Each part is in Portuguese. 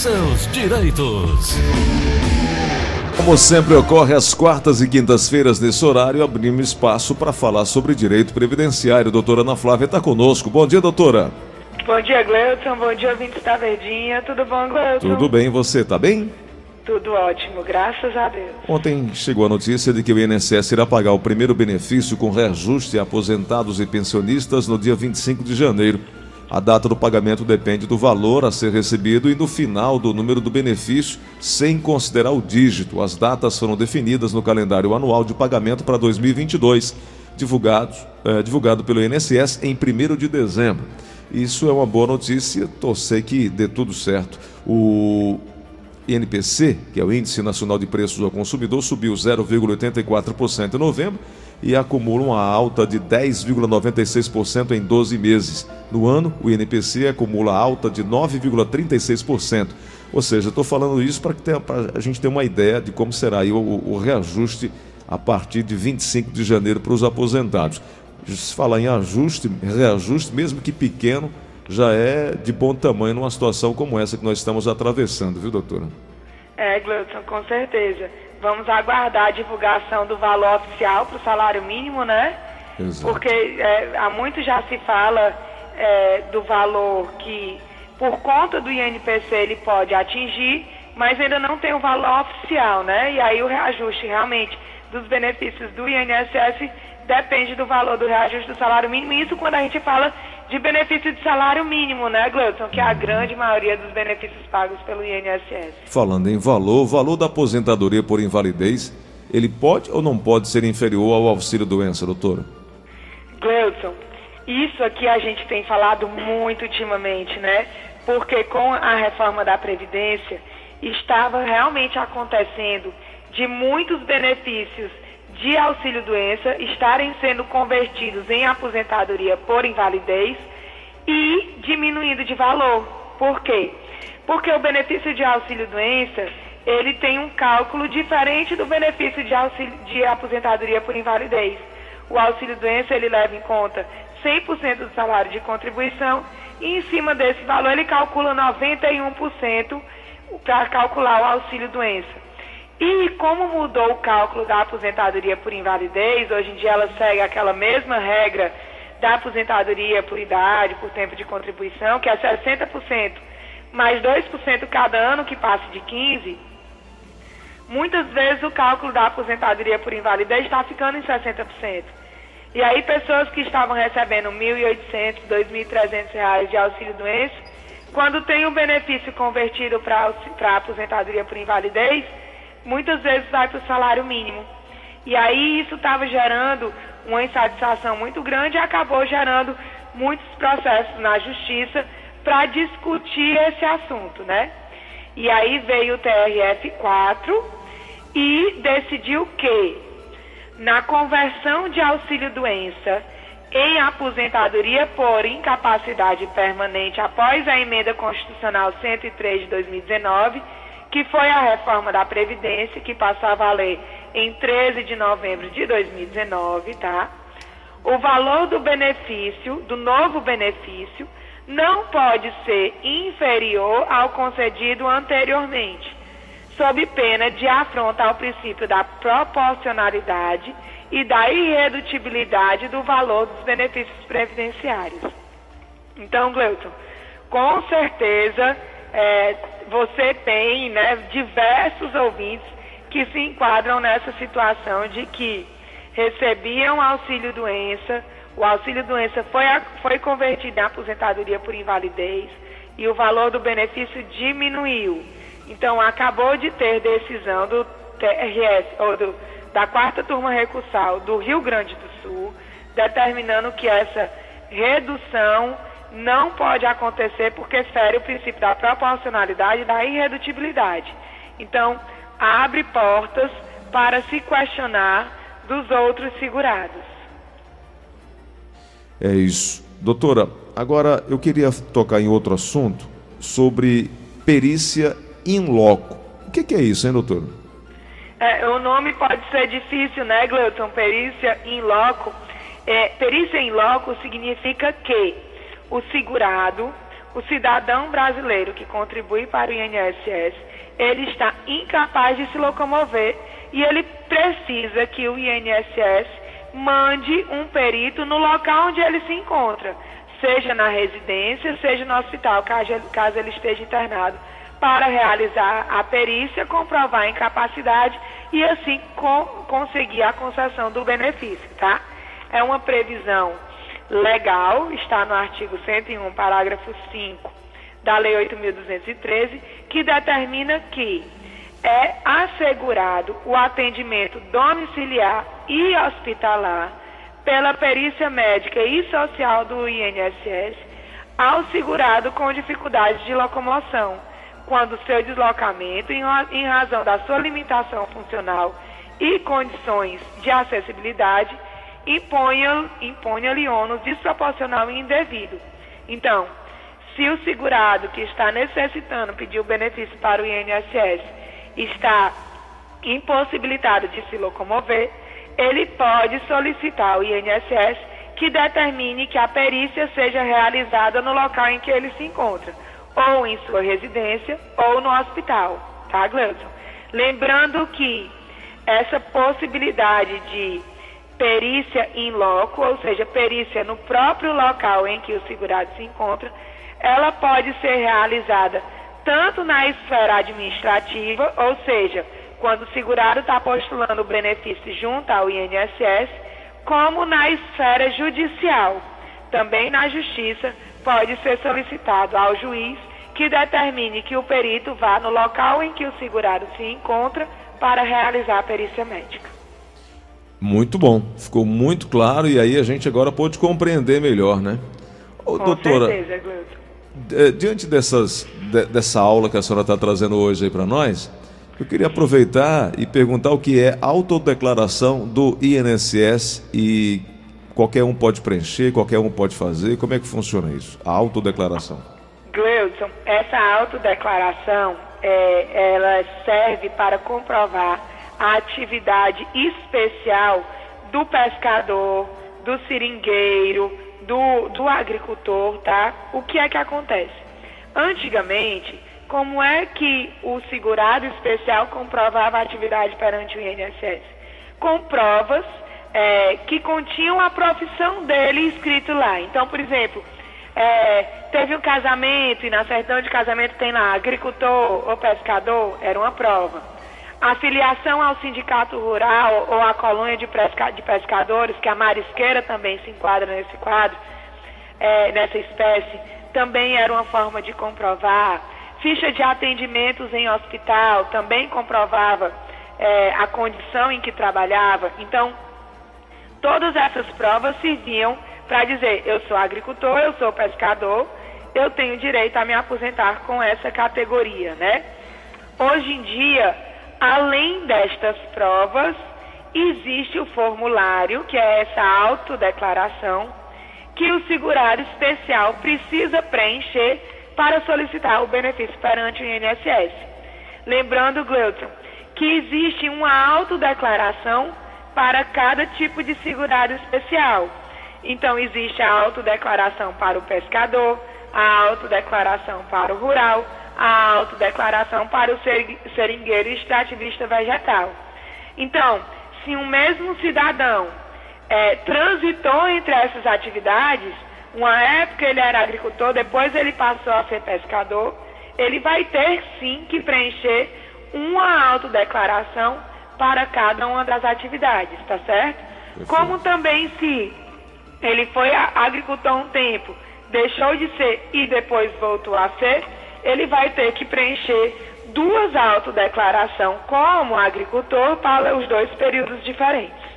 seus direitos. Como sempre ocorre às quartas e quintas-feiras nesse horário, abrimos espaço para falar sobre direito previdenciário. Doutora Ana Flávia está conosco. Bom dia, doutora. Bom dia, Gleuton. Bom dia, ouvintes da Verdinha. Tudo bom, Gleuton? Tudo bem, você está bem? Tudo ótimo, graças a Deus. Ontem chegou a notícia de que o INSS irá pagar o primeiro benefício com reajuste a aposentados e pensionistas no dia 25 de janeiro. A data do pagamento depende do valor a ser recebido e no final do número do benefício, sem considerar o dígito. As datas foram definidas no calendário anual de pagamento para 2022, divulgado, é, divulgado pelo INSS em 1 de dezembro. Isso é uma boa notícia, torcer que dê tudo certo. O INPC, que é o Índice Nacional de Preços ao Consumidor, subiu 0,84% em novembro e acumula uma alta de 10,96% em 12 meses. No ano, o INPC acumula alta de 9,36%. Ou seja, estou falando isso para a gente ter uma ideia de como será o, o, reajuste a partir de 25 de janeiro para os aposentados. Se falar em ajuste, reajuste, mesmo que pequeno, já é de bom tamanho numa situação como essa que nós estamos atravessando, viu, doutora? É, Gleuton, com certeza. Vamos aguardar a divulgação do valor oficial para o salário mínimo, né? Exato. Porque é, há muito já se fala é, do valor que, por conta do INPC, ele pode atingir, mas ainda não tem o valor oficial, né? E aí o reajuste realmente dos benefícios do INSS depende do valor do reajuste do salário mínimo. Isso quando a gente fala de benefício de salário mínimo, né, Gleuton? Que é a grande maioria dos benefícios pagos pelo INSS. Falando em valor, o valor da aposentadoria por invalidez, ele pode ou não pode ser inferior ao auxílio doença, doutora? Gleuton, isso aqui a gente tem falado muito ultimamente, né? Porque com a reforma da Previdência estava realmente acontecendo de muitos benefícios de auxílio doença estarem sendo convertidos em aposentadoria por invalidez e diminuindo de valor. Por quê? Porque o benefício de auxílio doença, ele tem um cálculo diferente do benefício de auxílio de aposentadoria por invalidez. O auxílio doença, ele leva em conta 100% do salário de contribuição e em cima desse valor ele calcula 91% para calcular o auxílio doença. E como mudou o cálculo da aposentadoria por invalidez, hoje em dia ela segue aquela mesma regra da aposentadoria por idade, por tempo de contribuição, que é 60% mais 2% cada ano que passe de 15%, muitas vezes o cálculo da aposentadoria por invalidez está ficando em 60%. E aí pessoas que estavam recebendo R$ 1.800, R$ 2.300 de auxílio doença, quando tem o benefício convertido para a aposentadoria por invalidez, muitas vezes vai para o salário mínimo. E aí isso estava gerando uma insatisfação muito grande e acabou gerando muitos processos na justiça para discutir esse assunto, né? E aí veio o TRF4 e decidiu que na conversão de auxílio doença em aposentadoria por incapacidade permanente após a emenda constitucional 103 de 2019, que foi a reforma da Previdência, que passou a valer em 13 de novembro de 2019, tá? O valor do benefício, do novo benefício, não pode ser inferior ao concedido anteriormente, sob pena de afronta ao princípio da proporcionalidade e da irredutibilidade do valor dos benefícios previdenciários. Então, Gleuton, com certeza é, você tem né, diversos ouvintes que se enquadram nessa situação de que recebiam auxílio doença, o auxílio doença foi, foi convertido em aposentadoria por invalidez e o valor do benefício diminuiu. Então, acabou de ter decisão do TRS, ou do, da quarta turma recursal do Rio Grande do Sul, determinando que essa redução não pode acontecer porque fere o princípio da proporcionalidade e da irredutibilidade. Então, abre portas para se questionar dos outros segurados. É isso. Doutora, agora eu queria tocar em outro assunto sobre perícia in loco. O que, que é isso, hein, doutor? É, o nome pode ser difícil, né, Gleuton? Perícia in loco. É, perícia in loco significa que o segurado, o cidadão brasileiro que contribui para o INSS, ele está incapaz de se locomover e ele precisa que o INSS mande um perito no local onde ele se encontra, seja na residência, seja no hospital, caso ele esteja internado, para realizar a perícia, comprovar a incapacidade e assim conseguir a concessão do benefício, tá? É uma previsão legal, está no artigo 101, parágrafo 5 da Lei 8.213, que determina que é assegurado o atendimento domiciliar e hospitalar pela perícia médica e social do INSS ao segurado com dificuldades de locomoção, quando seu deslocamento, em razão da sua limitação funcional e condições de acessibilidade, imponha-lhe ônus desproporcional e indevido. Então, se o segurado que está necessitando pedir o benefício para o INSS está impossibilitado de se locomover, ele pode solicitar ao INSS que determine que a perícia seja realizada no local em que ele se encontra, ou em sua residência ou no hospital, tá, Gleison? Lembrando que essa possibilidade de perícia em loco, ou seja, perícia no próprio local em que o segurado se encontra, ela pode ser realizada tanto na esfera administrativa, ou seja, quando o segurado está postulando o benefício junto ao INSS, como na esfera judicial. Também na justiça pode ser solicitado ao juiz que determine que o perito vá no local em que o segurado se encontra para realizar a perícia médica. Muito bom, ficou muito claro e aí a gente agora pode compreender melhor, né? Ô, Com doutora, certeza, Gleuton. Diante dessas, de, dessa aula que a senhora está trazendo hoje aí para nós, eu queria aproveitar e perguntar o que é autodeclaração do INSS e qualquer um pode preencher, qualquer um pode fazer. Como é que funciona isso? A autodeclaração. Gleudson, essa autodeclaração é, ela serve para comprovar a atividade especial do pescador, do seringueiro, do, do agricultor, tá? O que é que acontece? Antigamente, como é que o segurado especial comprovava a atividade perante o INSS? Com provas é, que continham a profissão dele escrito lá. Então, por exemplo, é, teve um casamento e na certidão de casamento tem lá agricultor ou pescador, era uma prova. A filiação ao sindicato rural ou à colônia de, pesca, de pescadores, que a marisqueira também se enquadra nesse quadro, é, nessa espécie, também era uma forma de comprovar. Ficha de atendimentos em hospital também comprovava é, a condição em que trabalhava. Então, todas essas provas serviam para dizer: eu sou agricultor, eu sou pescador, eu tenho direito a me aposentar com essa categoria, né? Hoje em dia, Além destas provas, existe o formulário, que é essa autodeclaração, que o segurado especial precisa preencher para solicitar o benefício perante o INSS. Lembrando, Gleuton, que existe uma autodeclaração para cada tipo de segurado especial. Então, existe a autodeclaração para o pescador, a autodeclaração para o rural, a autodeclaração para o seringueiro extrativista vegetal. Então, se um mesmo cidadão é, transitou entre essas atividades, uma época ele era agricultor, depois ele passou a ser pescador, ele vai ter sim que preencher uma autodeclaração para cada uma das atividades, tá certo? Perfeito. Como também se ele foi agricultor um tempo, deixou de ser e depois voltou a ser, ele vai ter que preencher duas autodeclarações como agricultor para os dois períodos diferentes.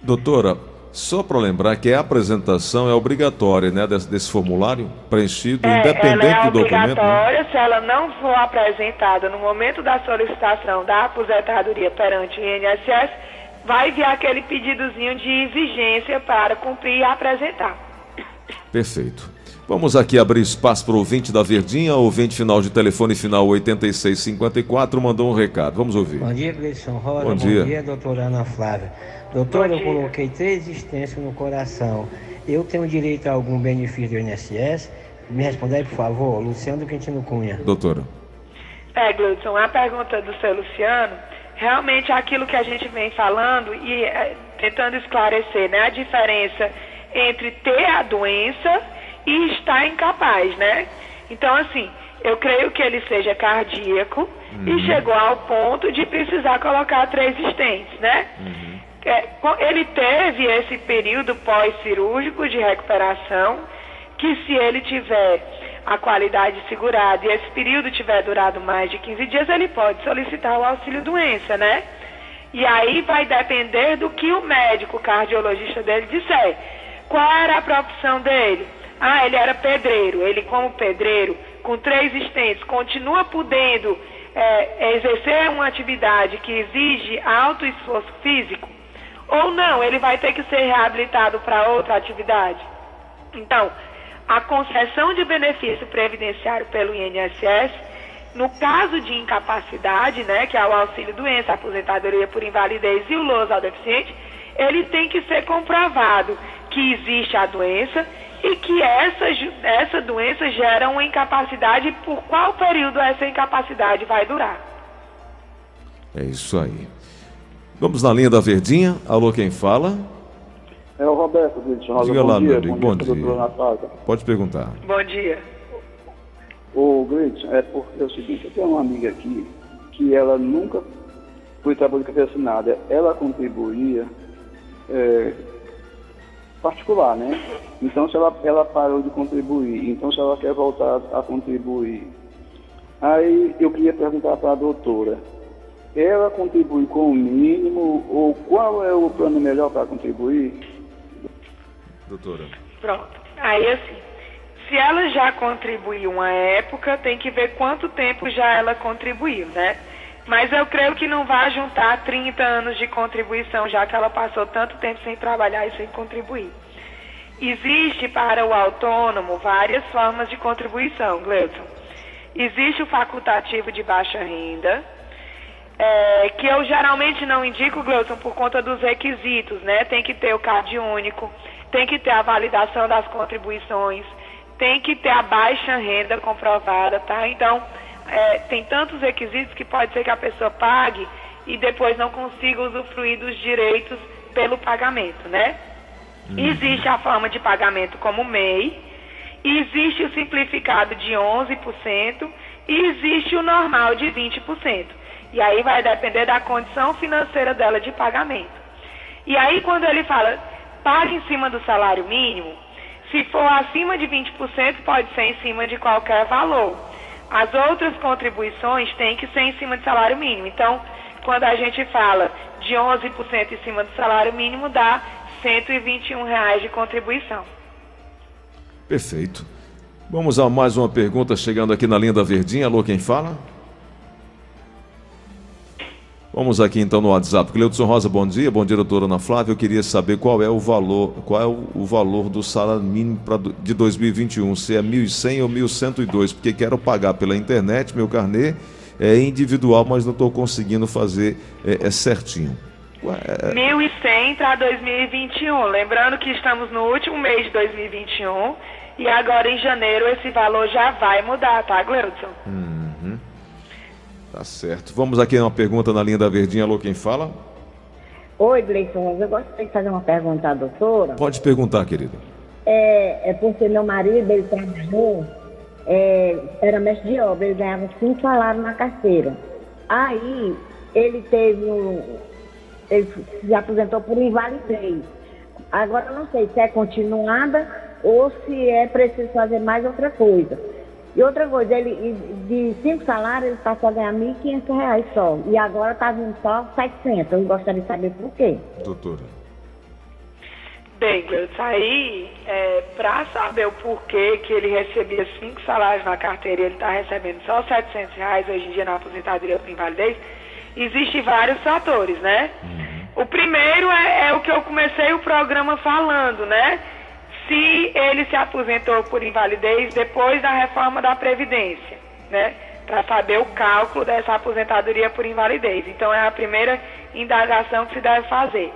Doutora, só para lembrar que a apresentação é obrigatória, né, desse, desse formulário preenchido, é, independente ela é do documento. É obrigatória, se ela não for apresentada no momento da solicitação da aposentadoria perante o INSS, vai vir aquele pedidozinho de exigência para cumprir e apresentar. Perfeito. Vamos aqui abrir espaço para o ouvinte da Verdinha, ouvinte final de telefone final 8654, mandou um recado. Vamos ouvir. Bom dia, Gleison Rosa. Bom dia. Bom dia, doutora Ana Flávia. Doutora, eu coloquei três existências no coração. Eu tenho direito a algum benefício do INSS? Me responda aí, por favor, Luciano Quintino Cunha. Doutora. É, Gleudson, a pergunta do seu Luciano, realmente é aquilo que a gente vem falando e é, tentando esclarecer, né? A diferença entre ter a doença e estar incapaz, né? Então, assim, eu creio que ele seja cardíaco uhum. e chegou ao ponto de precisar colocar três estentes, né? Uhum. É, ele teve esse período pós-cirúrgico de recuperação, que se ele tiver a qualidade segurada e esse período tiver durado mais de 15 dias, ele pode solicitar o auxílio doença, né? E aí vai depender do que o médico cardiologista dele disser. Qual era a profissão dele? Ah, ele era pedreiro. Ele, como pedreiro, com três estentes, continua podendo é, exercer uma atividade que exige alto esforço físico? Ou não, ele vai ter que ser reabilitado para outra atividade? Então, a concessão de benefício previdenciário pelo INSS, no caso de incapacidade, né, que é o auxílio doença, aposentadoria por invalidez e o lousa ao deficiente, ele tem que ser comprovado que existe a doença e que essa, essa doença gera uma incapacidade e por qual período essa incapacidade vai durar. É isso aí. Vamos na linha da Verdinha. Alô, quem fala? É o Roberto, Rosa. Diga lá, dia, bom, bom dia. dia. Pode perguntar. Bom dia. O Gritch, é porque é o seguinte, eu tenho uma amiga aqui que ela nunca foi trabalho de cabeça nada. Ela contribuía é, particular, né? Então, se ela, ela parou de contribuir, então se ela quer voltar a contribuir, aí eu queria perguntar para a doutora, ela contribui com o mínimo ou qual é o plano melhor para contribuir? Doutora. Pronto. Aí assim, se ela já contribuiu uma época, tem que ver quanto tempo já ela contribuiu, né? Mas eu creio que não vai juntar 30 anos de contribuição, já que ela passou tanto tempo sem trabalhar e sem contribuir. Existe para o autônomo várias formas de contribuição, Gleison. Existe o facultativo de baixa renda, é, que eu geralmente não indico, Gleison, por conta dos requisitos, né? Tem que ter o CAD único, tem que ter a validação das contribuições, tem que ter a baixa renda comprovada, tá? Então, é, tem tantos requisitos que pode ser que a pessoa pague e depois não consiga usufruir dos direitos pelo pagamento, né? Uhum. Existe a forma de pagamento como MEI, existe o simplificado de 11% e existe o normal de 20%. E aí vai depender da condição financeira dela de pagamento. E aí quando ele fala pague em cima do salário mínimo, se for acima de 20%, pode ser em cima de qualquer valor. As outras contribuições têm que ser em cima do salário mínimo. Então, quando a gente fala de 11% em cima do salário mínimo, dá 121 reais de contribuição. Perfeito. Vamos a mais uma pergunta chegando aqui na linha da Verdinha. Alô, quem fala? Vamos aqui então no WhatsApp. Cleudson Rosa, bom dia. Bom dia, doutora Ana Flávia. Eu queria saber qual é o valor, qual é o valor do salário mínimo pra, de 2021, se é 1.100 ou 1.102, porque quero pagar pela internet, meu carnê é individual, mas não estou conseguindo fazer é, é certinho. É... 1.100 para 2021. Lembrando que estamos no último mês de 2021 e agora em janeiro esse valor já vai mudar, tá, Gleudson? Hum. Tá certo. Vamos aqui uma pergunta na linha da Verdinha. Alô, quem fala? Oi, Gleison. Eu gostaria de fazer uma pergunta à doutora. Pode perguntar, querida. É, é porque meu marido, ele trabalhou, é, era mestre de obra, ele ganhava cinco salários na carteira. Aí, ele teve um... Ele se aposentou por invalidez. Agora, eu não sei se é continuada ou se é preciso fazer mais outra coisa. E outra coisa, ele de cinco salários ele passou a ganhar R$ 1.500 só. E agora está vindo só 700. Eu gostaria de saber por quê. Doutora. Bem, eu saí é, para saber o porquê que ele recebia cinco salários na carteira e ele está recebendo só 700 reais hoje em dia na aposentadoria por invalidez. Existem vários fatores, né? Uhum. O primeiro é, é o que eu comecei o programa falando, né? Se ele se aposentou por invalidez depois da reforma da Previdência, né? Para saber o cálculo dessa aposentadoria por invalidez. Então, é a primeira indagação que se deve fazer.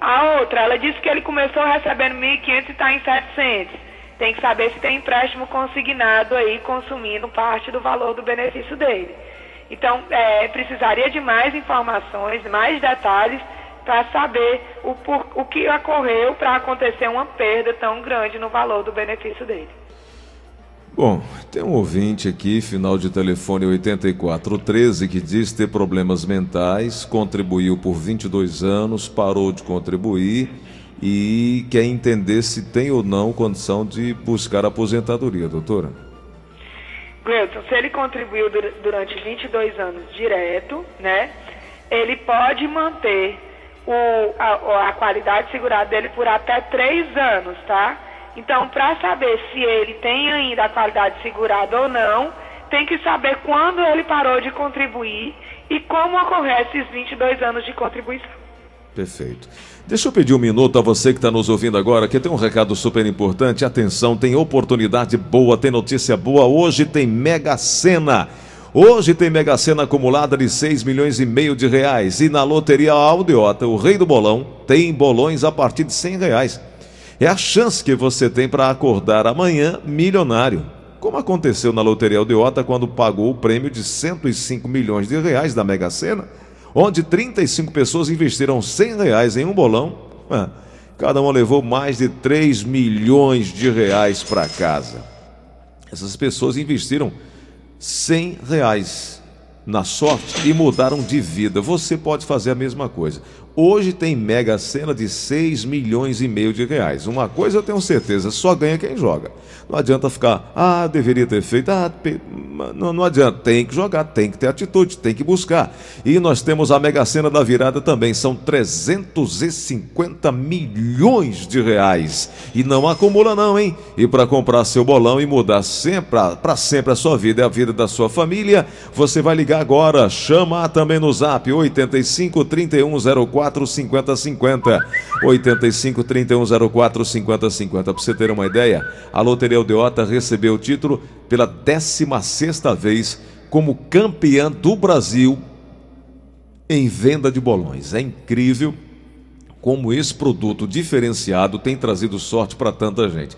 A outra, ela disse que ele começou recebendo 1.500 e está em 700. tem que saber se tem empréstimo consignado aí consumindo parte do valor do benefício dele. Então, é, precisaria de mais informações, mais detalhes para saber o, por, o que ocorreu para acontecer uma perda tão grande no valor do benefício dele. Bom, tem um ouvinte aqui, final de telefone 8413, que diz ter problemas mentais, contribuiu por 22 anos, parou de contribuir e quer entender se tem ou não condição de buscar aposentadoria, doutora. Gleuton, se ele contribuiu durante 22 anos direto, né, ele pode manter o, a, a qualidade segurada dele por até 3 anos, tá? Então, para saber se ele tem ainda a qualidade segurada ou não, tem que saber quando ele parou de contribuir e como ocorreu esses 22 anos de contribuição. Perfeito. Deixa eu pedir um minuto a você que está nos ouvindo agora, que tem um recado super importante. Atenção, tem oportunidade boa, tem notícia boa. Hoje tem Mega Sena. Hoje tem Mega Sena acumulada de 6 milhões e meio de reais. E na Loteria Aldeota, o rei do bolão, tem bolões a partir de 100 reais. É a chance que você tem para acordar amanhã milionário. Como aconteceu na Loteria Aldeota quando pagou o prêmio de 105 milhões de reais da Mega Sena, onde 35 pessoas investiram 100 reais em um bolão. Ah, cada uma levou mais de 3 milhões de reais para casa. Essas pessoas investiram 100 reais na sorte e mudaram de vida. Você pode fazer a mesma coisa. Hoje tem mega cena de 6 milhões e meio de reais. Uma coisa eu tenho certeza, só ganha quem joga. Não adianta ficar, ah, deveria ter feito, ah, não, não adianta, tem que jogar, tem que ter atitude, tem que buscar. E nós temos a mega cena da virada também, são 350 milhões de reais. E não acumula não, hein? E para comprar seu bolão e mudar sempre para sempre a sua vida e a vida da sua família, você vai ligar agora, chama também no Zap 85 3104 04 50 50. 85 3104 50 50. Para você ter uma ideia, a Loteria Aldeota recebeu o título pela 16 vez como campeã do Brasil em venda de bolões. É incrível como esse produto diferenciado tem trazido sorte para tanta gente.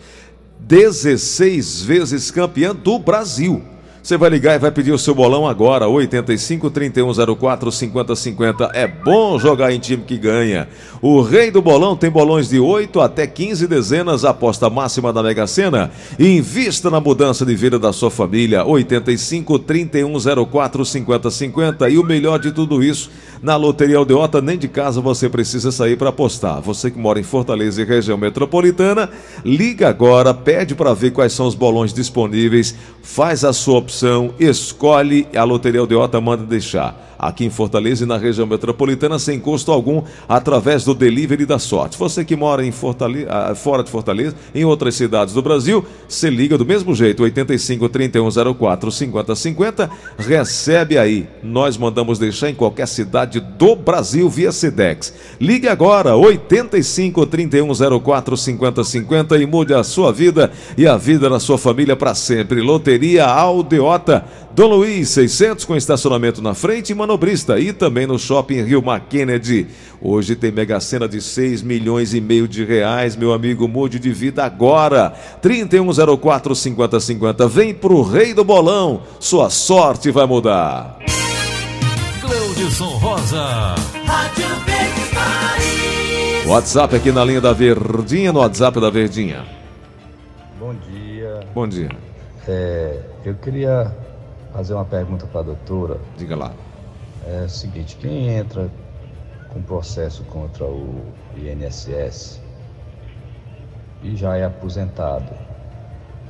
16 vezes campeã do Brasil. Você vai ligar e vai pedir o seu bolão agora, 85 3104 5050. É bom jogar em time que ganha. O rei do bolão tem bolões de 8 até 15 dezenas, aposta máxima da Mega Sena. Invista na mudança de vida da sua família, 85 3104 5050. E o melhor de tudo isso, na Loteria Aldeota, nem de casa você precisa sair para apostar. Você que mora em Fortaleza e região metropolitana, liga agora, pede para ver quais são os bolões disponíveis, faz a sua opção escolhe, a Loteria Aldeota manda deixar aqui em Fortaleza e na região metropolitana sem custo algum através do delivery da sorte. Você que mora em Fortaleza, ah, fora de Fortaleza, em outras cidades do Brasil, se liga do mesmo jeito, 85 3104 5050, recebe aí. Nós mandamos deixar em qualquer cidade do Brasil via Sedex. Ligue agora, 85 3104 5050 e mude a sua vida e a vida da sua família para sempre. Loteria Aldeota Dom Luiz 600 com estacionamento na frente e manobrista e também no shopping Rio Kennedy. Hoje tem mega cena de 6 milhões e meio de reais, meu amigo, mude de vida agora. 3104 5050. Vem pro Rei do Bolão, sua sorte vai mudar. Cleudson Rosa. Rádio Verdes WhatsApp aqui na linha da Verdinha, no WhatsApp da Verdinha. Bom dia. Bom dia. É, eu queria fazer uma pergunta para a doutora. Diga lá. É o seguinte, quem entra com processo contra o INSS e já é aposentado,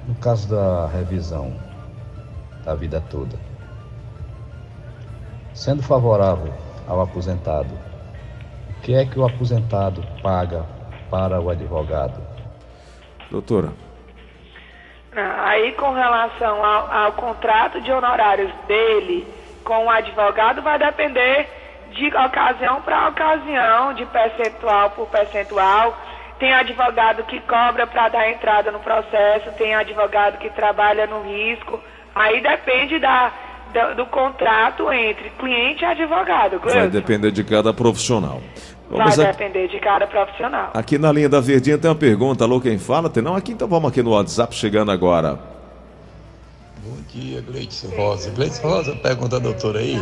no caso da revisão da vida toda, sendo favorável ao aposentado, o que é que o aposentado paga para o advogado? Doutora. Aí, com relação ao, ao contrato de honorários dele com o advogado, vai depender de ocasião para ocasião, de percentual por percentual. Tem advogado que cobra para dar entrada no processo, tem advogado que trabalha no risco. Aí depende da, do, do contrato entre cliente e advogado. Cleuton. Vai depender de cada profissional. Vamos Vai depender de cada profissional. Aqui na linha da Verdinha tem uma pergunta. Alô, quem fala? Tem não? Aqui então vamos aqui no WhatsApp chegando agora. Bom dia, Gleitson Rosa. Gleitson Rosa pergunta, doutor aí,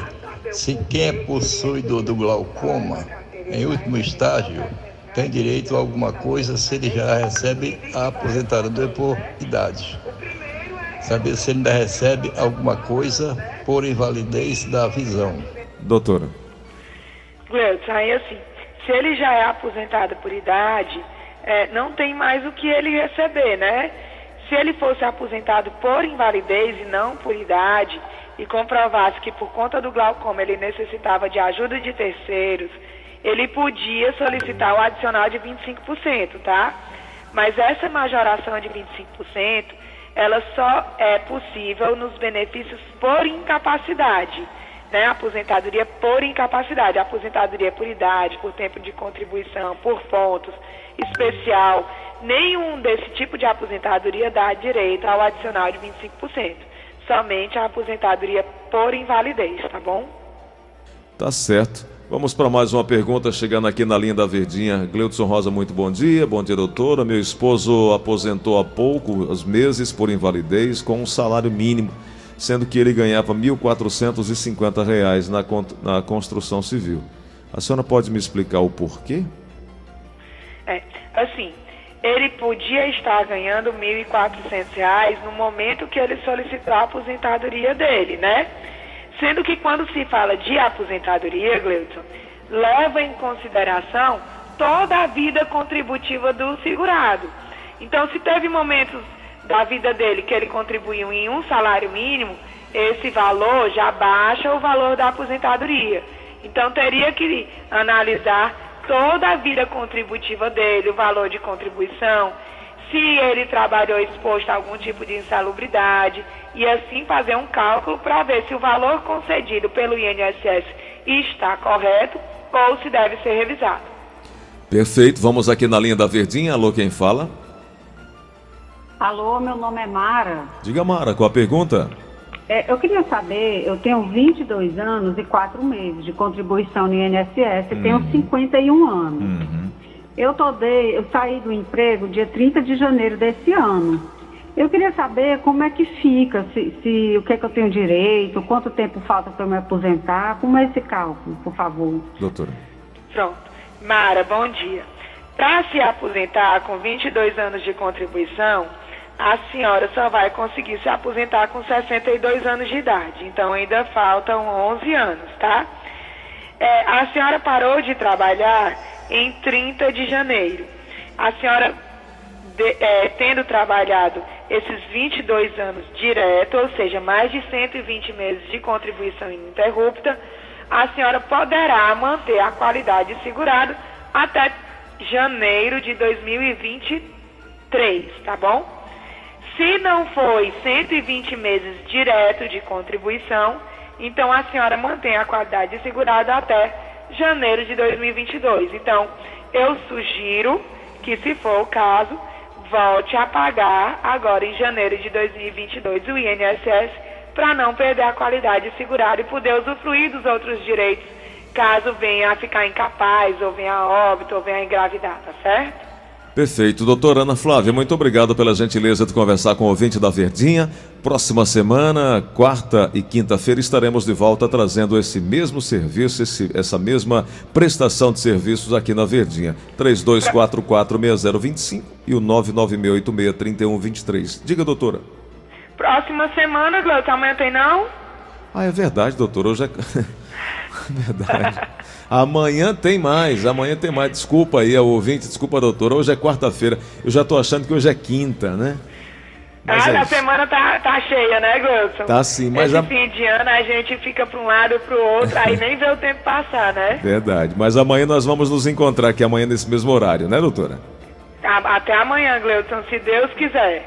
se quem é possuidor do glaucoma, em último estágio, tem direito a alguma coisa se ele já recebe a aposentadoria por idade. Saber se ele ainda recebe alguma coisa por invalidez da visão. Doutora. Gleudson, aí assim, se ele já é aposentado por idade, é, não tem mais o que ele receber, né? Se ele fosse aposentado por invalidez e não por idade, e comprovasse que por conta do glaucoma ele necessitava de ajuda de terceiros, ele podia solicitar o adicional de 25%, tá? Mas essa majoração de 25%, ela só é possível nos benefícios por incapacidade, né? Aposentadoria por incapacidade, aposentadoria por idade, por tempo de contribuição, por pontos, especial. Nenhum desse tipo de aposentadoria dá direito ao adicional de 25%. Somente a aposentadoria por invalidez, tá bom? Tá certo. Vamos para mais uma pergunta, chegando aqui na linha da Verdinha. Gleudson Rosa, muito bom dia. Bom dia, doutora. Meu esposo aposentou há poucos meses por invalidez com um salário mínimo, sendo que ele ganhava R$ 1.450 na, na construção civil. A senhora pode me explicar o porquê? É, assim, ele podia estar ganhando R$ 1.400 no momento que ele solicitou a aposentadoria dele, né? Sendo que quando se fala de aposentadoria, Gleuton, leva em consideração toda a vida contributiva do segurado. Então, se teve momentos da vida dele que ele contribuiu em um salário mínimo, esse valor já baixa o valor da aposentadoria. Então, teria que analisar toda a vida contributiva dele, o valor de contribuição, se ele trabalhou exposto a algum tipo de insalubridade e assim fazer um cálculo para ver se o valor concedido pelo INSS está correto ou se deve ser revisado. Perfeito, vamos aqui na linha da Verdinha. Alô, quem fala? Alô, meu nome é Mara. Diga, Mara, qual a pergunta? É, eu queria saber, eu tenho 22 anos e 4 meses de contribuição no INSS, uhum. tenho 51 anos. Uhum. Eu, tô de, eu saí do emprego dia 30 de janeiro desse ano. Eu queria saber como é que fica, se, se o que é que eu tenho direito, quanto tempo falta para eu me aposentar, como é esse cálculo, por favor. Doutora. Pronto. Mara, bom dia. Para se aposentar com 22 anos de contribuição, a senhora só vai conseguir se aposentar com 62 anos de idade. Então ainda faltam 11 anos, tá? É, a senhora parou de trabalhar em 30 de janeiro. A senhora, de, é, tendo trabalhado esses 22 anos direto, ou seja, mais de 120 meses de contribuição ininterrupta, a senhora poderá manter a qualidade segurada até janeiro de 2023, tá bom? Se não foi 120 meses direto de contribuição, então a senhora mantém a qualidade segurada até janeiro de 2022. Então, eu sugiro que, se for o caso, volte a pagar agora em janeiro de 2022 o INSS para não perder a qualidade segurada e poder usufruir dos outros direitos caso venha a ficar incapaz, ou venha a óbito, ou venha a engravidar, tá certo? Perfeito. Doutora Ana Flávia, muito obrigado pela gentileza de conversar com o ouvinte da Verdinha. Próxima semana, quarta e quinta-feira, estaremos de volta trazendo esse mesmo serviço, esse, essa mesma prestação de serviços aqui na Verdinha. 32446025 e o 996863123. Diga, doutora. Próxima semana, Glauco, amanhã tem não? Ah, é verdade, doutor. Hoje é. verdade. Amanhã tem mais, amanhã tem mais. Desculpa aí, ao ouvinte, desculpa, doutor. Hoje é quarta-feira. Eu já tô achando que hoje é quinta, né? Mas ah, é a semana tá, tá cheia, né, Wilson? Tá sim, mas. Esse a... fim de ano a gente fica para um lado para o outro, aí nem vê o tempo passar, né? Verdade. Mas amanhã nós vamos nos encontrar aqui amanhã nesse mesmo horário, né, doutora? Até amanhã, Gleudson, se Deus quiser.